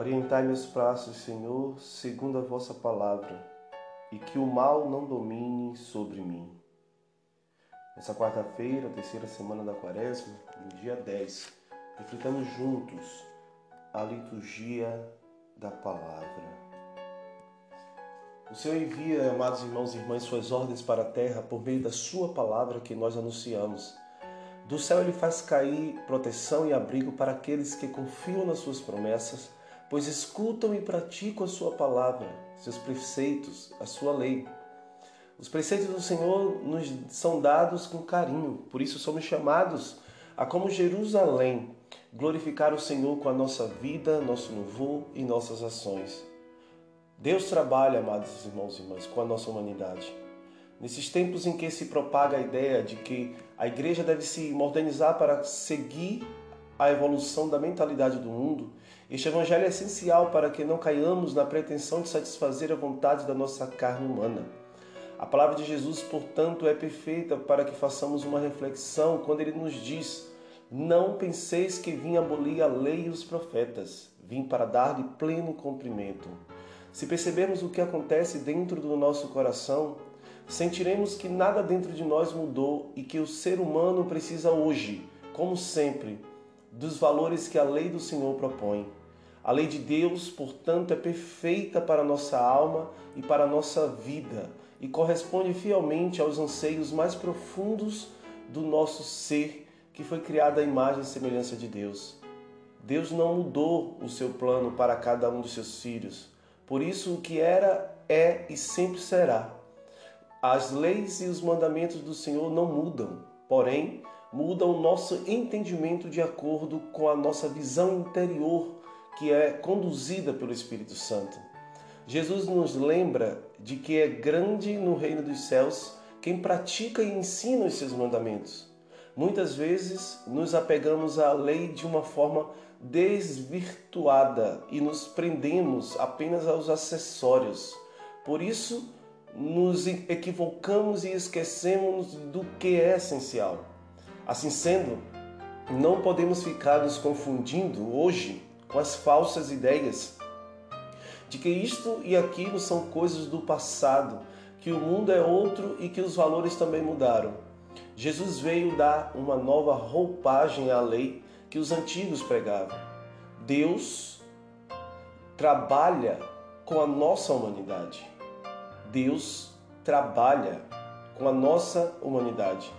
Orientai meus passos, Senhor, segundo a vossa palavra, e que o mal não domine sobre mim. Nessa quarta-feira, terceira semana da quaresma, no dia 10, reflitamos juntos a liturgia da palavra. O Senhor envia, amados irmãos e irmãs, suas ordens para a terra por meio da sua palavra que nós anunciamos. Do céu ele faz cair proteção e abrigo para aqueles que confiam nas suas promessas, pois escutam e praticam a sua palavra, seus preceitos, a sua lei. Os preceitos do Senhor nos são dados com carinho, por isso somos chamados a, como Jerusalém, glorificar o Senhor com a nossa vida, nosso louvor e nossas ações. Deus trabalha, amados irmãos e irmãs, com a nossa humanidade. Nesses tempos em que se propaga a ideia de que a igreja deve se modernizar para seguir a evolução da mentalidade do mundo, este evangelho é essencial para que não caiamos na pretensão de satisfazer a vontade da nossa carne humana. A palavra de Jesus, portanto, é perfeita para que façamos uma reflexão quando ele nos diz: Não penseis que vim abolir a lei e os profetas, vim para dar-lhe pleno cumprimento. Se percebermos o que acontece dentro do nosso coração, sentiremos que nada dentro de nós mudou e que o ser humano precisa hoje, como sempre, dos valores que a lei do Senhor propõe. A lei de Deus, portanto, é perfeita para nossa alma e para nossa vida e corresponde fielmente aos anseios mais profundos do nosso ser, que foi criado à imagem e semelhança de Deus. Deus não mudou o seu plano para cada um dos seus filhos. Por isso, o que era, é e sempre será. As leis e os mandamentos do Senhor não mudam, porém, mudam o nosso entendimento de acordo com a nossa visão interior, que é conduzida pelo Espírito Santo. Jesus nos lembra de que é grande no reino dos céus quem pratica e ensina os seus mandamentos. Muitas vezes nos apegamos à lei de uma forma desvirtuada e nos prendemos apenas aos acessórios. Por isso, nos equivocamos e esquecemos do que é essencial. Assim sendo, não podemos ficar nos confundindo hoje com as falsas ideias de que isto e aquilo são coisas do passado, que o mundo é outro e que os valores também mudaram. Jesus veio dar uma nova roupagem à lei que os antigos pregavam. Deus trabalha com a nossa humanidade. Deus trabalha com a nossa humanidade.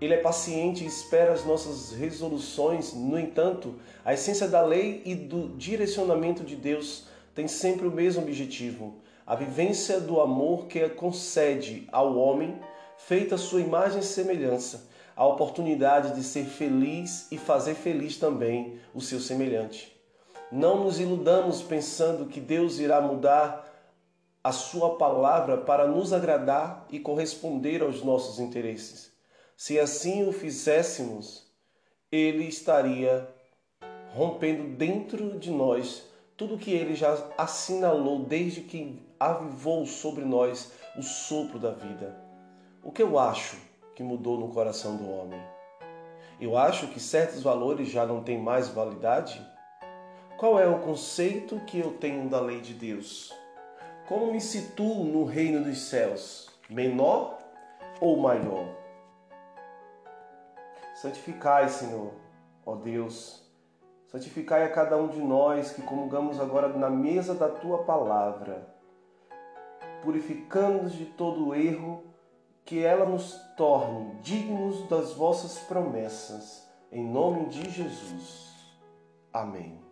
Ele é paciente e espera as nossas resoluções. No entanto, a essência da lei e do direcionamento de Deus tem sempre o mesmo objetivo: a vivência do amor que concede ao homem, feita sua imagem e semelhança, a oportunidade de ser feliz e fazer feliz também o seu semelhante. Não nos iludamos pensando que Deus irá mudar a sua palavra para nos agradar e corresponder aos nossos interesses. Se assim o fizéssemos, ele estaria rompendo dentro de nós tudo que ele já assinalou desde que avivou sobre nós o sopro da vida. O que eu acho que mudou no coração do homem? Eu acho que certos valores já não têm mais validade? Qual é o conceito que eu tenho da lei de Deus? Como me situo no reino dos céus? Menor ou maior? Santificai, Senhor, ó Deus, santificai a cada um de nós que comungamos agora na mesa da tua palavra, purificando-nos de todo erro, que ela nos torne dignos das vossas promessas. Em nome de Jesus. Amém.